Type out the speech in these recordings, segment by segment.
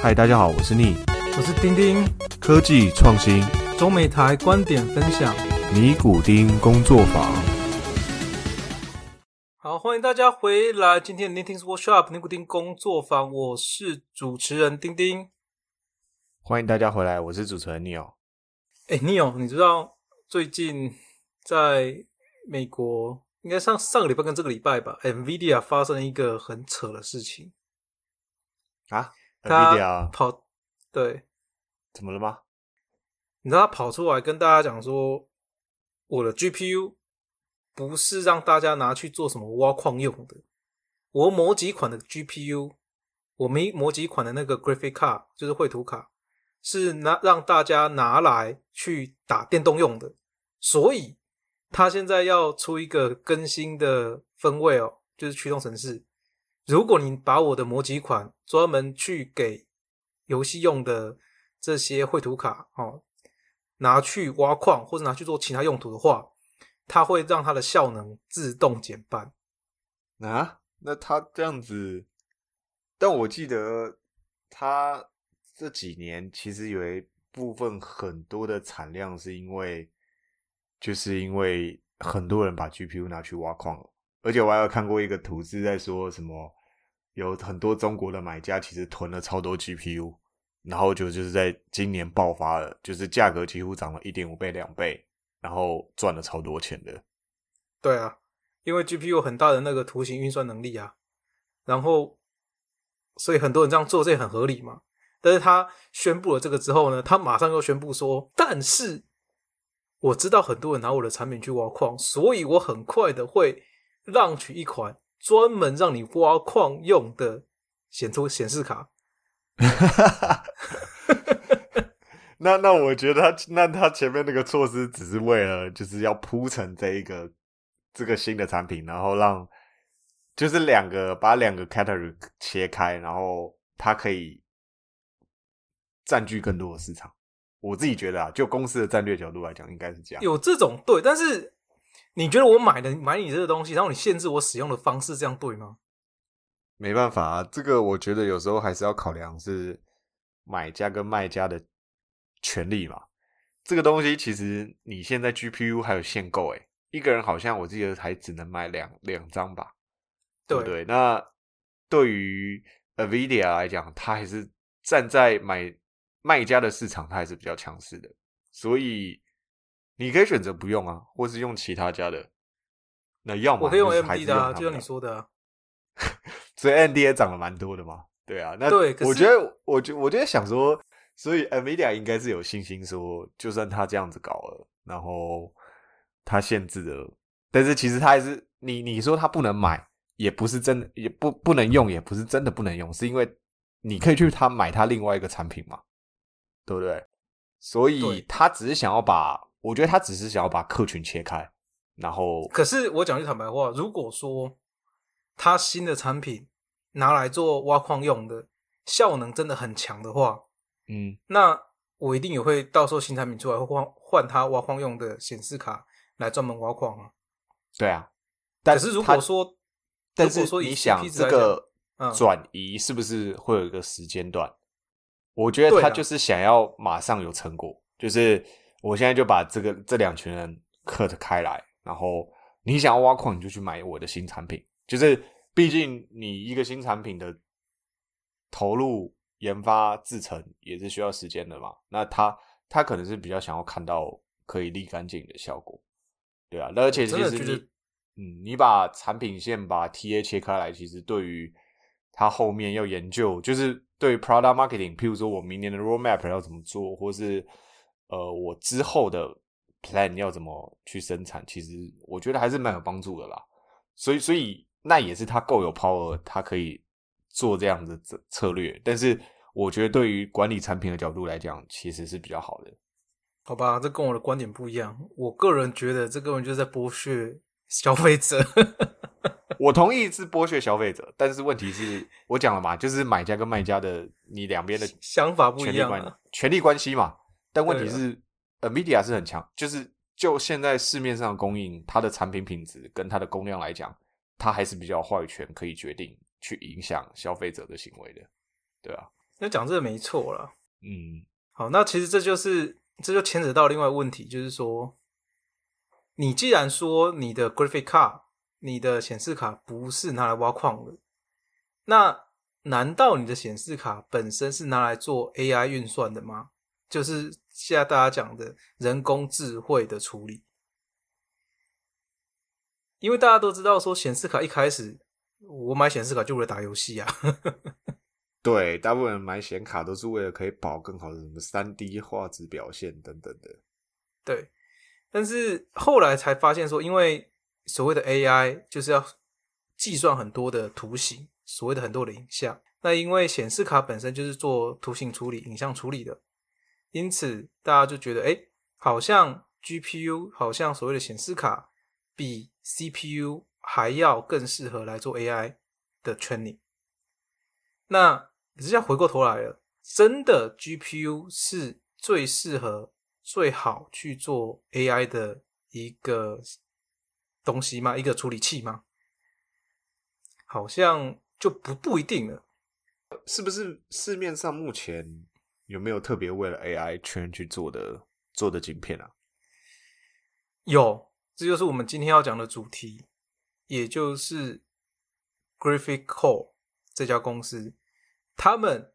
嗨，大家好，我是逆我是丁丁，科技创新中美台观点分享。尼古丁工作坊。好，欢迎大家回来。今天的 Knitting Workshop 尼古丁工作坊，我是主持人丁丁。欢迎大家回来，我是主持人 Neil。哎，Neil，你知道最近在美国，应该上上个礼拜跟这个礼拜吧，NVIDIA 发生了一个很扯的事情。啊他跑，对，怎么了吗？你知道他跑出来跟大家讲说，我的 GPU 不是让大家拿去做什么挖矿用的，我某几款的 GPU，我没某几款的那个 graphic card 就是绘图卡，是拿让大家拿来去打电动用的，所以他现在要出一个更新的分位哦，就是驱动程式。如果你把我的模几款专门去给游戏用的这些绘图卡哦，拿去挖矿或者拿去做其他用途的话，它会让它的效能自动减半。啊，那他这样子，但我记得他这几年其实有一部分很多的产量是因为，就是因为很多人把 GPU 拿去挖矿了，而且我还有看过一个图是在说什么，有很多中国的买家其实囤了超多 GPU，然后就就是在今年爆发了，就是价格几乎涨了一点五倍、两倍，然后赚了超多钱的。对啊，因为 GPU 很大的那个图形运算能力啊，然后所以很多人这样做这很合理嘛。但是他宣布了这个之后呢，他马上又宣布说，但是我知道很多人拿我的产品去挖矿，所以我很快的会让取一款专门让你挖矿用的显出显示卡。那那我觉得他那他前面那个措施只是为了就是要铺成这一个这个新的产品，然后让就是两个把两个 category 切开，然后它可以占据更多的市场。我自己觉得啊，就公司的战略角度来讲，应该是这样。有这种对，但是你觉得我买的买你这个东西，然后你限制我使用的方式，这样对吗？没办法啊，这个我觉得有时候还是要考量是买家跟卖家的权利嘛。这个东西其实你现在 GPU 还有限购，诶，一个人好像我记得还只能买两两张吧，对不对？那对于 NVIDIA 来讲，它还是站在买卖家的市场，它还是比较强势的，所以你可以选择不用啊，或是用其他家的。那要么我可以用就是还 MD 的、啊，就像你说的、啊。所以 MD 也涨了蛮多的嘛，对啊，那对我觉得，我觉我就在想说，所以 NVIDIA 应该是有信心说，就算他这样子搞了，然后他限制了，但是其实他还是你你说他不能买，也不是真的，也不不能用，也不是真的不能用，是因为你可以去他买他另外一个产品嘛，对不对？所以他只是想要把，我觉得他只是想要把客群切开，然后可是我讲句坦白话，如果说他新的产品拿来做挖矿用的，效能真的很强的话，嗯，那我一定也会到时候新产品出来会换换他挖矿用的显示卡来专门挖矿啊。对啊，但可是如果说，但是说你想这个嗯转移是不是会有一个时间段？我觉得他就是想要马上有成果，就是我现在就把这个这两群人 cut 开来，然后你想要挖矿，你就去买我的新产品。就是毕竟你一个新产品的投入、研发、制成也是需要时间的嘛。那他他可能是比较想要看到可以立竿见影的效果，对啊。那而且其实你嗯，你把产品线把 TA 切开来，其实对于他后面要研究，就是对于 product marketing，譬如说我明年的 roadmap 要怎么做，或是呃我之后的 plan 要怎么去生产，其实我觉得还是蛮有帮助的啦。所以，所以那也是他够有 power，他可以做这样的策策略。但是，我觉得对于管理产品的角度来讲，其实是比较好的。好吧，这跟我的观点不一样。我个人觉得这根本就是在剥削消费者。我同意是剥削消费者，但是问题是我讲了嘛，就是买家跟卖家的你两边的想法不一样啊。权利关系嘛。但问题是，NVIDIA 是很强，就是就现在市面上供应，它的产品品质跟它的供量来讲，它还是比较话语权，可以决定去影响消费者的行为的，对啊。那讲这个没错了。嗯，好，那其实这就是这就牵扯到另外问题，就是说，你既然说你的 graphic card、你的显示卡不是拿来挖矿的，那难道你的显示卡本身是拿来做 AI 运算的吗？就是现在大家讲的人工智慧的处理。因为大家都知道，说显示卡一开始我买显示卡就为了打游戏啊。对，大部分人买显卡都是为了可以保更好的什么三 D 画质表现等等的。对，但是后来才发现说，因为所谓的 AI 就是要计算很多的图形，所谓的很多的影像。那因为显示卡本身就是做图形处理、影像处理的，因此大家就觉得，哎，好像 GPU 好像所谓的显示卡比 CPU 还要更适合来做 AI 的 training。那可是要回过头来了，真的 GPU 是最适合、最好去做 AI 的一个东西吗？一个处理器吗？好像就不不一定了。是不是市面上目前有没有特别为了 AI 圈去做的做的晶片啊？有，这就是我们今天要讲的主题，也就是 Graphic Core 这家公司，他们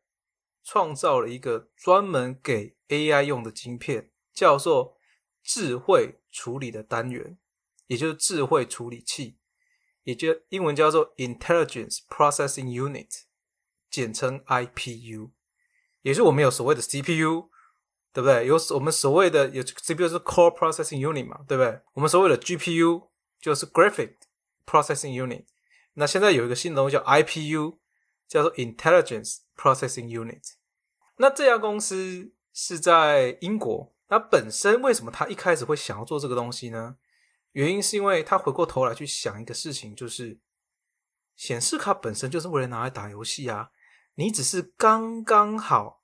创造了一个专门给 AI 用的晶片，叫做智慧处理的单元，也就是智慧处理器，也就英文叫做 Intelligence Processing Unit。简称 IPU，也是我们有所谓的 CPU，对不对？有我们所谓的有 CPU 是 Core Processing Unit 嘛，对不对？我们所谓的 GPU 就是 Graphic Processing Unit。那现在有一个新东西叫 IPU，叫做 Intelligence Processing Unit。那这家公司是在英国。那本身为什么他一开始会想要做这个东西呢？原因是因为他回过头来去想一个事情，就是显示卡本身就是为了拿来打游戏啊。你只是刚刚好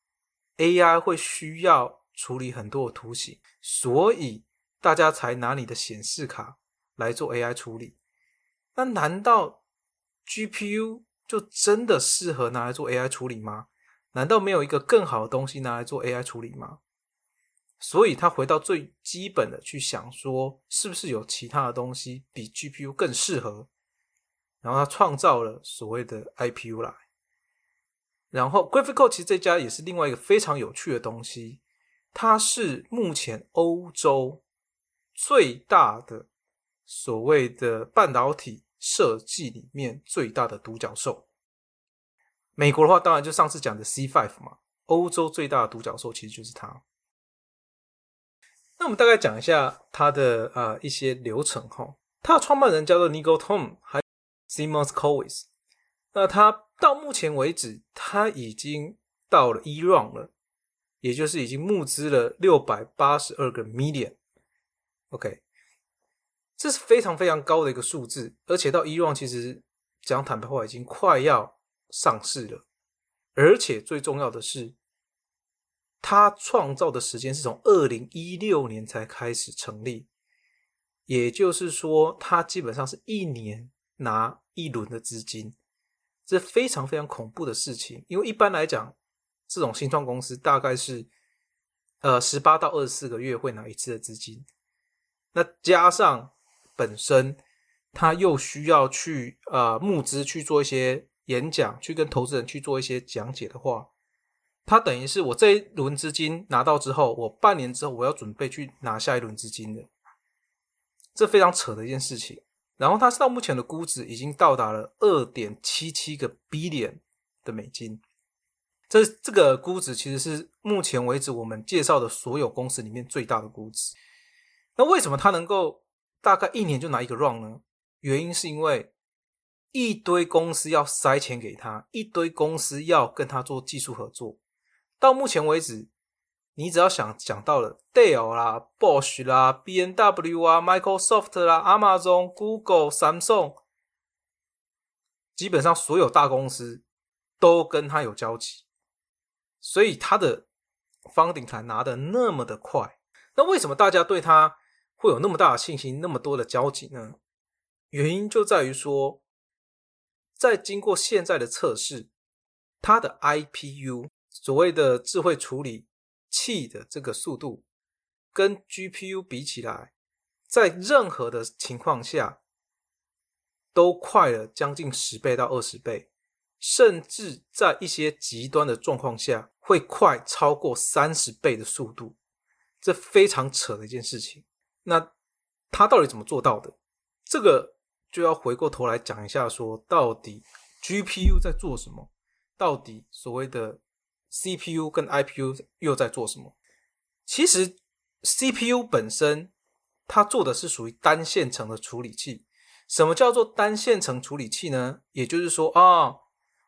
，AI 会需要处理很多的图形，所以大家才拿你的显示卡来做 AI 处理。那难道 GPU 就真的适合拿来做 AI 处理吗？难道没有一个更好的东西拿来做 AI 处理吗？所以他回到最基本的去想说，是不是有其他的东西比 GPU 更适合？然后他创造了所谓的 IPU 来。然后，Graphical 其实这家也是另外一个非常有趣的东西，它是目前欧洲最大的所谓的半导体设计里面最大的独角兽。美国的话，当然就上次讲的 C5 嘛，欧洲最大的独角兽其实就是它。那我们大概讲一下它的呃一些流程哈，它的创办人叫做 Nigel Tom，还 Simon Cowis，那他。到目前为止，他已经到了一 round 了，也就是已经募资了六百八十二个 million。OK，这是非常非常高的一个数字，而且到一 round 其实讲坦白话已经快要上市了，而且最重要的是，他创造的时间是从二零一六年才开始成立，也就是说，他基本上是一年拿一轮的资金。这非常非常恐怖的事情，因为一般来讲，这种新创公司大概是呃十八到二十四个月会拿一次的资金，那加上本身他又需要去呃募资去做一些演讲，去跟投资人去做一些讲解的话，他等于是我这一轮资金拿到之后，我半年之后我要准备去拿下一轮资金的，这非常扯的一件事情。然后它到目前的估值已经到达了二点七七个 billion 的美金，这这个估值其实是目前为止我们介绍的所有公司里面最大的估值。那为什么它能够大概一年就拿一个 run 呢？原因是因为一堆公司要塞钱给他，一堆公司要跟他做技术合作。到目前为止。你只要想讲到了 Dell 啦、Bosch 啦、B N W 啊、Microsoft 啦、Amazon、Google、Samsung，基本上所有大公司都跟他有交集，所以他的方顶才拿的那么的快。那为什么大家对他会有那么大的信心、那么多的交集呢？原因就在于说，在经过现在的测试，它的 I P U。所谓的智慧处理器的这个速度，跟 GPU 比起来，在任何的情况下都快了将近十倍到二十倍，甚至在一些极端的状况下，会快超过三十倍的速度，这非常扯的一件事情。那他到底怎么做到的？这个就要回过头来讲一下，说到底 GPU 在做什么？到底所谓的 CPU 跟 IPU 又在做什么？其实 CPU 本身它做的是属于单线程的处理器。什么叫做单线程处理器呢？也就是说啊，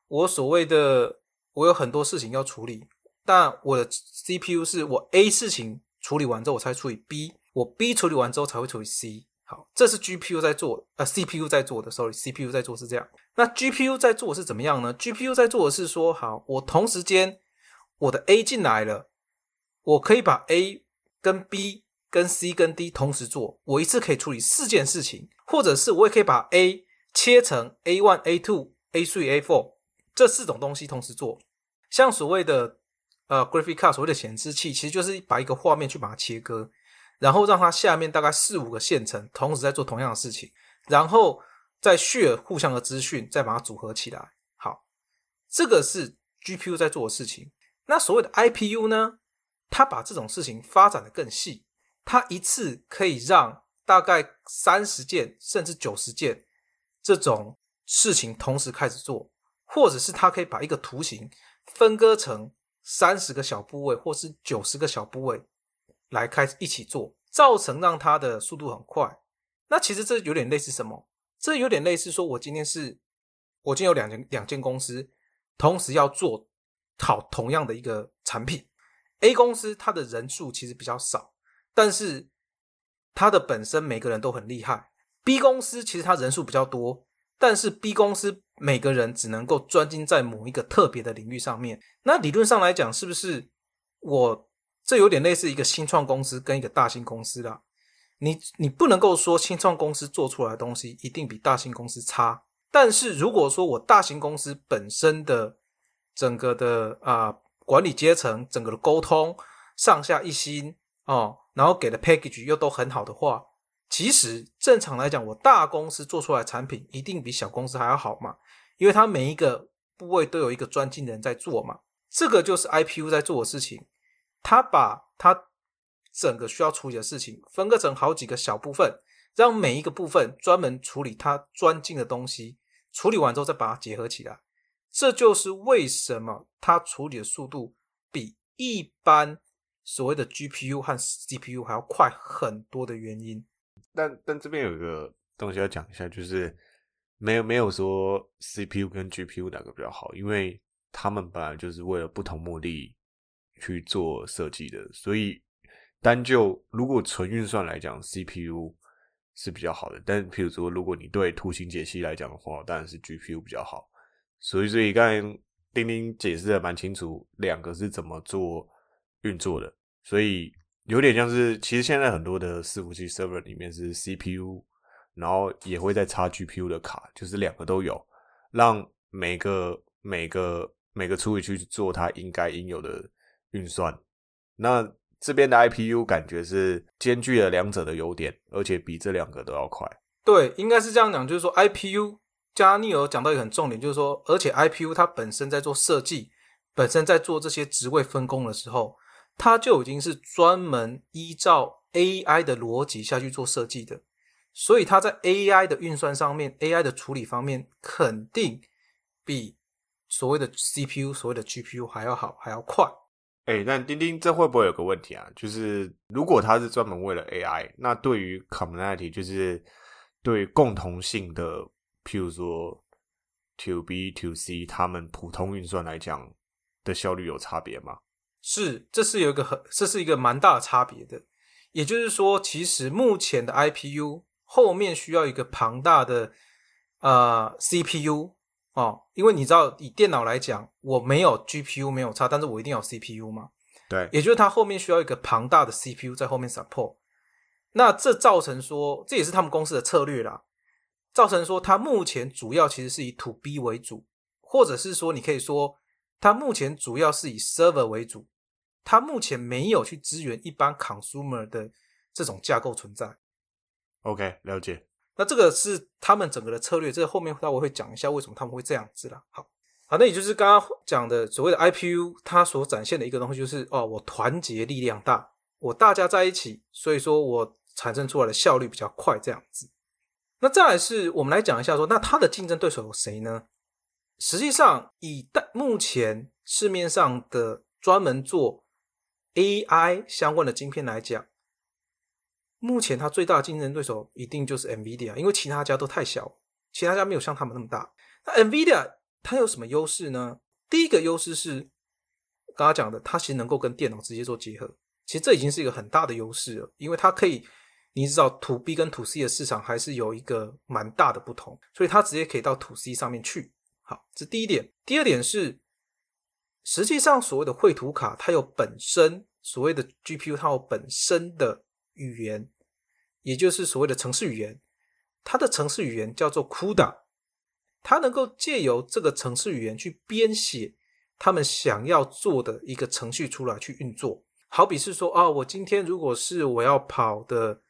我所谓的我有很多事情要处理，但我的 CPU 是我 A 事情处理完之后我才处理 B。我 B 处理完之后才会处理 C，好，这是 GPU 在做，呃，CPU 在做的，sorry，CPU 在做是这样。那 GPU 在做是怎么样呢？GPU 在做的是说，好，我同时间我的 A 进来了，我可以把 A 跟 B 跟 C 跟 D 同时做，我一次可以处理四件事情，或者是我也可以把 A 切成 A one、A two、A three、A four 这四种东西同时做。像所谓的呃 graphic card 所谓的显示器，其实就是把一个画面去把它切割。然后让它下面大概四五个线程同时在做同样的事情，然后再 share 互相的资讯，再把它组合起来。好，这个是 GPU 在做的事情。那所谓的 IPU 呢？它把这种事情发展的更细，它一次可以让大概三十件甚至九十件这种事情同时开始做，或者是它可以把一个图形分割成三十个小部位，或是九十个小部位。来开始一起做，造成让它的速度很快。那其实这有点类似什么？这有点类似说，我今天是，我今天有两件两间公司，同时要做好同样的一个产品。A 公司它的人数其实比较少，但是它的本身每个人都很厉害。B 公司其实它人数比较多，但是 B 公司每个人只能够专精在某一个特别的领域上面。那理论上来讲，是不是我？这有点类似一个新创公司跟一个大型公司啦。你你不能够说新创公司做出来的东西一定比大型公司差。但是如果说我大型公司本身的整个的啊管理阶层、整个的沟通上下一心哦，然后给的 package 又都很好的话，其实正常来讲，我大公司做出来产品一定比小公司还要好嘛，因为它每一个部位都有一个专精的人在做嘛。这个就是 IPU 在做的事情。他把他整个需要处理的事情分割成好几个小部分，让每一个部分专门处理他专精的东西，处理完之后再把它结合起来。这就是为什么它处理的速度比一般所谓的 GPU 和 CPU 还要快很多的原因。但但这边有一个东西要讲一下，就是没有没有说 CPU 跟 GPU 哪个比较好，因为他们本来就是为了不同目的。去做设计的，所以单就如果纯运算来讲，CPU 是比较好的。但譬如说，如果你对图形解析来讲的话，当然是 GPU 比较好。所以，所以刚才丁丁解释的蛮清楚，两个是怎么做运作的。所以有点像是，其实现在很多的伺服器 server 里面是 CPU，然后也会再插 GPU 的卡，就是两个都有，让每个每个每个处理去做它应该应有的。运算，那这边的 IPU 感觉是兼具了两者的优点，而且比这两个都要快。对，应该是这样讲，就是说 IPU 加尼尔讲到一个很重点，就是说，而且 IPU 它本身在做设计，本身在做这些职位分工的时候，它就已经是专门依照 AI 的逻辑下去做设计的，所以它在 AI 的运算上面，AI 的处理方面，肯定比所谓的 CPU、所谓的 GPU 还要好，还要快。哎，但钉钉这会不会有个问题啊？就是如果它是专门为了 AI，那对于 community，就是对共同性的，譬如说 to B to C，他们普通运算来讲的效率有差别吗？是，这是有一个很，这是一个蛮大的差别的。也就是说，其实目前的 IPU 后面需要一个庞大的呃 CPU。哦，因为你知道，以电脑来讲，我没有 GPU 没有差，但是我一定要 CPU 嘛。对，也就是它后面需要一个庞大的 CPU 在后面 support。那这造成说，这也是他们公司的策略啦。造成说，它目前主要其实是以 To B 为主，或者是说，你可以说它目前主要是以 server 为主，它目前没有去支援一般 consumer 的这种架构存在。OK，了解。那这个是他们整个的策略，这个后面待会会讲一下为什么他们会这样子啦。好，好，那也就是刚刚讲的所谓的 IPU，它所展现的一个东西就是哦，我团结力量大，我大家在一起，所以说我产生出来的效率比较快，这样子。那再来是我们来讲一下说，那它的竞争对手有谁呢？实际上，以目前市面上的专门做 AI 相关的晶片来讲。目前它最大的竞争对手一定就是 NVIDIA，因为其他家都太小，其他家没有像他们那么大。那 NVIDIA 它有什么优势呢？第一个优势是刚刚讲的，它其实能够跟电脑直接做结合，其实这已经是一个很大的优势了，因为它可以，你知道 To B 跟 To C 的市场还是有一个蛮大的不同，所以它直接可以到 To C 上面去。好，这第一点。第二点是，实际上所谓的绘图卡，它有本身所谓的 GPU，它有本身的。语言，也就是所谓的程式语言，它的程式语言叫做 CUDA，它能够借由这个程式语言去编写他们想要做的一个程序出来去运作。好比是说，啊，我今天如果是我要跑的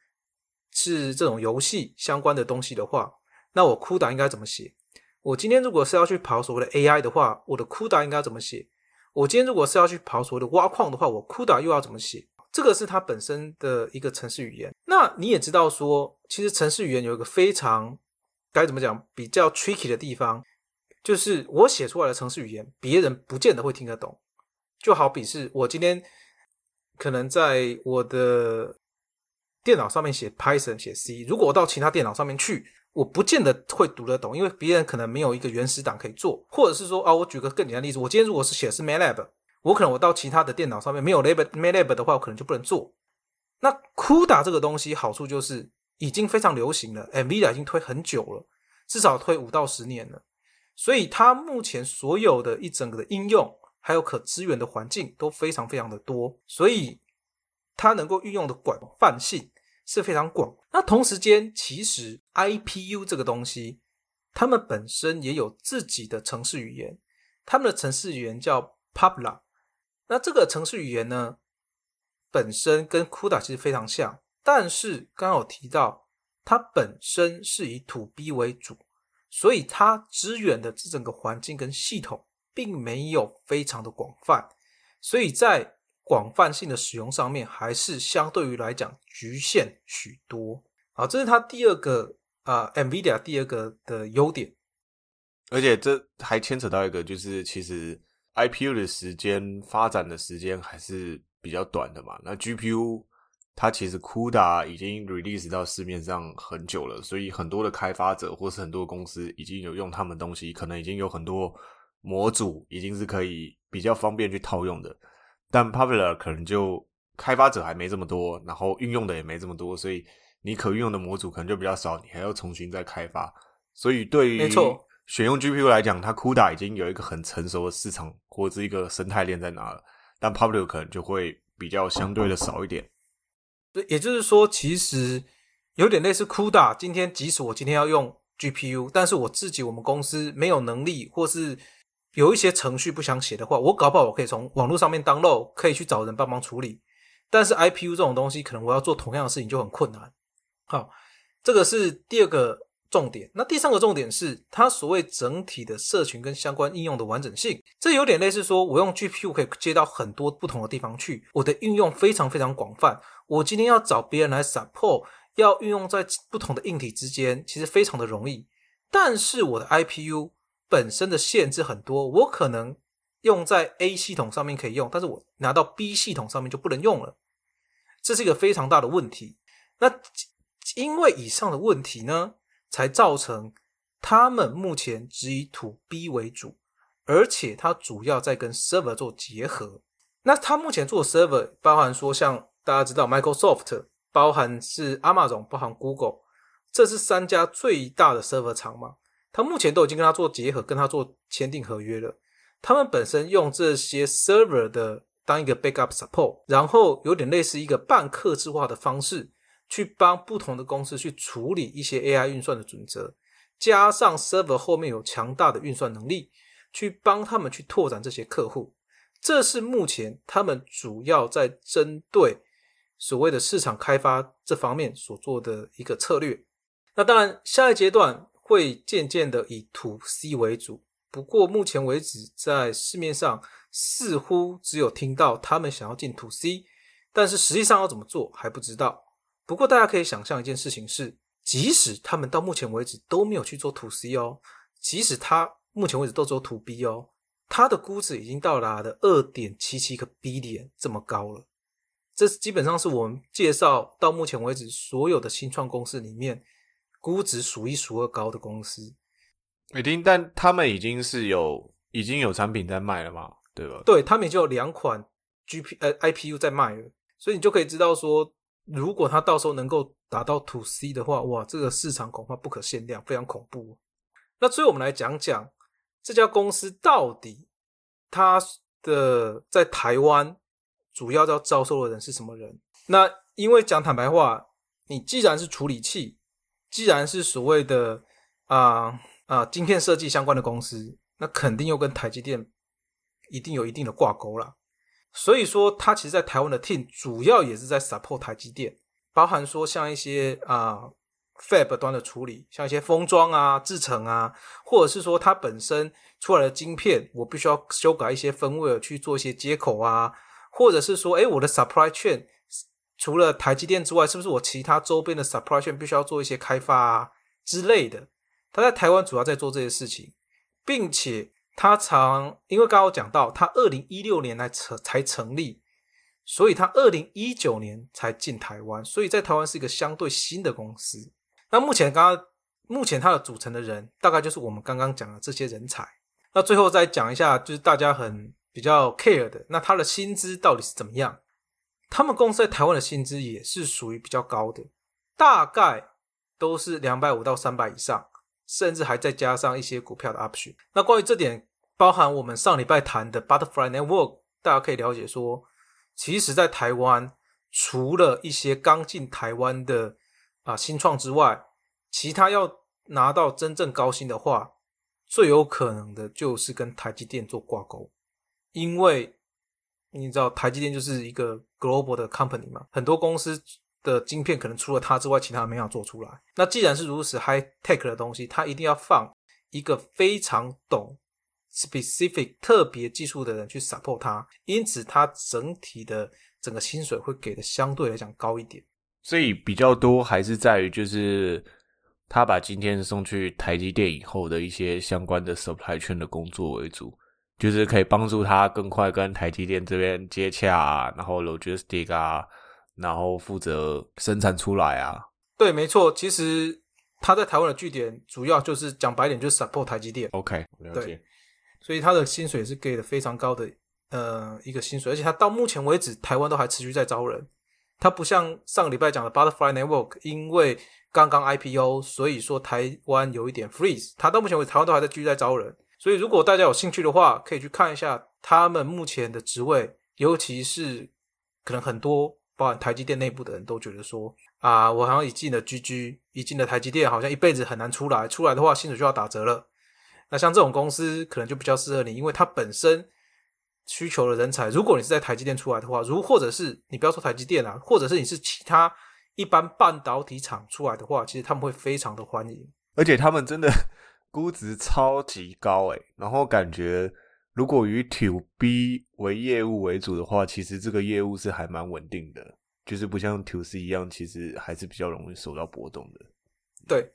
是这种游戏相关的东西的话，那我 CUDA 应该怎么写？我今天如果是要去跑所谓的 AI 的话，我的 CUDA 应该怎么写？我今天如果是要去跑所谓的挖矿的话，我 CUDA 又要怎么写？这个是它本身的一个程式语言。那你也知道说，其实程式语言有一个非常该怎么讲比较 tricky 的地方，就是我写出来的程式语言，别人不见得会听得懂。就好比是我今天可能在我的电脑上面写 Python 写 C，如果我到其他电脑上面去，我不见得会读得懂，因为别人可能没有一个原始档可以做，或者是说啊，我举个更简单的例子，我今天如果是写的是 MATLAB。我可能我到其他的电脑上面没有 lab MATLAB 的话，我可能就不能做。那 CUDA 这个东西好处就是已经非常流行了，NVIDIA 已经推很久了，至少推五到十年了。所以它目前所有的一整个的应用，还有可支援的环境都非常非常的多，所以它能够运用的广泛性是非常广。那同时间，其实 IPU 这个东西，他们本身也有自己的城市语言，他们的城市语言叫 Pabla。那这个城市语言呢，本身跟 CUDA 其实非常像，但是刚刚有提到，它本身是以土 B 为主，所以它支援的这整个环境跟系统并没有非常的广泛，所以在广泛性的使用上面，还是相对于来讲局限许多。好，这是它第二个啊，NVIDIA 第二个的优点，而且这还牵扯到一个，就是其实。IPU 的时间发展的时间还是比较短的嘛，那 GPU 它其实 CUDA 已经 release 到市面上很久了，所以很多的开发者或是很多公司已经有用他们东西，可能已经有很多模组已经是可以比较方便去套用的。但 Popular 可能就开发者还没这么多，然后运用的也没这么多，所以你可运用的模组可能就比较少，你还要重新再开发。所以对于没错。选用 GPU 来讲，它 CUDA 已经有一个很成熟的市场或者一个生态链在哪了，但 Popular 可能就会比较相对的少一点。对，也就是说，其实有点类似 CUDA。今天即使我今天要用 GPU，但是我自己我们公司没有能力，或是有一些程序不想写的话，我搞不好我可以从网络上面 download，可以去找人帮忙处理。但是 IPU 这种东西，可能我要做同样的事情就很困难。好，这个是第二个。重点，那第三个重点是它所谓整体的社群跟相关应用的完整性，这有点类似说，我用 GPU 可以接到很多不同的地方去，我的应用非常非常广泛。我今天要找别人来 support，要运用在不同的硬体之间，其实非常的容易。但是我的 IPU 本身的限制很多，我可能用在 A 系统上面可以用，但是我拿到 B 系统上面就不能用了，这是一个非常大的问题。那因为以上的问题呢？才造成他们目前只以 To B 为主，而且它主要在跟 Server 做结合。那它目前做 Server，包含说像大家知道 Microsoft，包含是 Amazon，包含 Google，这是三家最大的 Server 厂嘛？他目前都已经跟他做结合，跟他做签订合约了。他们本身用这些 Server 的当一个 Backup Support，然后有点类似一个半客制化的方式。去帮不同的公司去处理一些 AI 运算的准则，加上 server 后面有强大的运算能力，去帮他们去拓展这些客户。这是目前他们主要在针对所谓的市场开发这方面所做的一个策略。那当然，下一阶段会渐渐的以 To C 为主。不过目前为止，在市面上似乎只有听到他们想要进 To C，但是实际上要怎么做还不知道。不过大家可以想象一件事情是，即使他们到目前为止都没有去做 To C 哦，即使他目前为止都做 To B 哦，他的估值已经到达了二点七七个 B 点这么高了。这基本上是我们介绍到目前为止所有的新创公司里面估值数一数二高的公司。已经，但他们已经是有已经有产品在卖了嘛，对吧？对他们已经有两款 G P 呃 I P U 在卖了，所以你就可以知道说。如果他到时候能够达到 To C 的话，哇，这个市场恐怕不可限量，非常恐怖。那所以我们来讲讲这家公司到底它的在台湾主要要招收的人是什么人？那因为讲坦白话，你既然是处理器，既然是所谓的啊啊晶片设计相关的公司，那肯定又跟台积电一定有一定的挂钩了。所以说，它其实，在台湾的 team 主要也是在 support 台积电，包含说像一些啊 fab 端的处理，像一些封装啊、制程啊，或者是说它本身出来的晶片，我必须要修改一些分位去做一些接口啊，或者是说，哎，我的 supply chain 除了台积电之外，是不是我其他周边的 supply chain 必须要做一些开发啊之类的？他在台湾主要在做这些事情，并且。他常因为刚刚讲到，他二零一六年来成才成立，所以他二零一九年才进台湾，所以在台湾是一个相对新的公司。那目前刚刚目前它的组成的人，大概就是我们刚刚讲的这些人才。那最后再讲一下，就是大家很比较 care 的，那他的薪资到底是怎么样？他们公司在台湾的薪资也是属于比较高的，大概都是两百五到三百以上。甚至还再加上一些股票的 option。那关于这点，包含我们上礼拜谈的 Butterfly Network，大家可以了解说，其实，在台湾除了一些刚进台湾的啊新创之外，其他要拿到真正高薪的话，最有可能的就是跟台积电做挂钩，因为你知道台积电就是一个 global 的 company 嘛，很多公司。的晶片可能除了它之外，其他没法做出来。那既然是如此 high tech 的东西，它一定要放一个非常懂 specific 特别技术的人去 support 它，因此它整体的整个薪水会给的相对来讲高一点。所以比较多还是在于就是他把今天送去台积电以后的一些相关的 supply 链的工作为主，就是可以帮助他更快跟台积电这边接洽，然后 logistic 啊。然后负责生产出来啊？对，没错。其实他在台湾的据点，主要就是讲白点，就是 support 台积电。OK，了解。所以他的薪水是给的非常高的，呃，一个薪水。而且他到目前为止，台湾都还持续在招人。他不像上个礼拜讲的 Butterfly Network，因为刚刚 IPO，所以说台湾有一点 freeze。他到目前为止，台湾都还在继续在招人。所以如果大家有兴趣的话，可以去看一下他们目前的职位，尤其是可能很多。包含台积电内部的人都觉得说啊，我好像一进了 GG，一进了台积电，好像一辈子很难出来。出来的话，薪水就要打折了。那像这种公司，可能就比较适合你，因为它本身需求的人才，如果你是在台积电出来的话，如或者是你不要说台积电啊，或者是你是其他一般半导体厂出来的话，其实他们会非常的欢迎。而且他们真的估值超级高诶，然后感觉。如果以 To B 为业务为主的话，其实这个业务是还蛮稳定的，就是不像 To C 一样，其实还是比较容易受到波动的。对，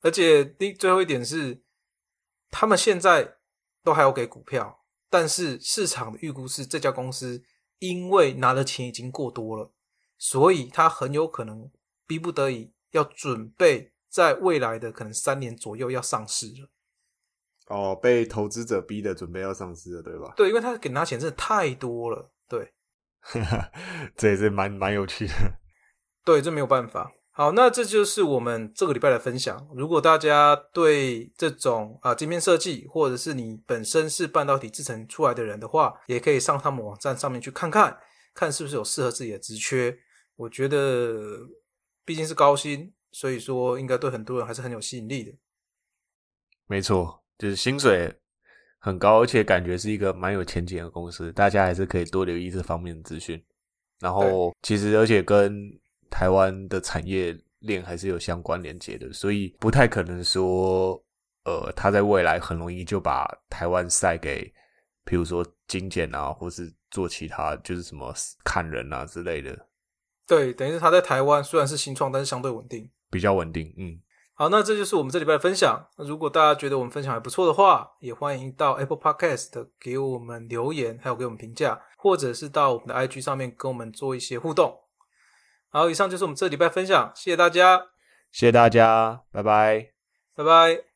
而且第最后一点是，他们现在都还要给股票，但是市场的预估是这家公司因为拿的钱已经过多了，所以他很有可能逼不得已要准备在未来的可能三年左右要上市了。哦，被投资者逼的准备要上市了，对吧？对，因为他给拿钱真的太多了，对，这也是蛮蛮有趣的。对，这没有办法。好，那这就是我们这个礼拜的分享。如果大家对这种啊晶片设计，或者是你本身是半导体制成出来的人的话，也可以上他们网站上面去看看，看是不是有适合自己的职缺。我觉得毕竟是高薪，所以说应该对很多人还是很有吸引力的。没错。就是薪水很高，而且感觉是一个蛮有前景的公司，大家还是可以多留意这方面的资讯。然后，其实而且跟台湾的产业链还是有相关连接的，所以不太可能说，呃，他在未来很容易就把台湾晒给，比如说精简啊，或是做其他就是什么砍人啊之类的。对，等于是他在台湾虽然是新创，但是相对稳定，比较稳定。嗯。好，那这就是我们这礼拜的分享。那如果大家觉得我们分享还不错的话，也欢迎到 Apple Podcast 给我们留言，还有给我们评价，或者是到我们的 IG 上面跟我们做一些互动。好，以上就是我们这礼拜分享，谢谢大家，谢谢大家，拜拜，拜拜。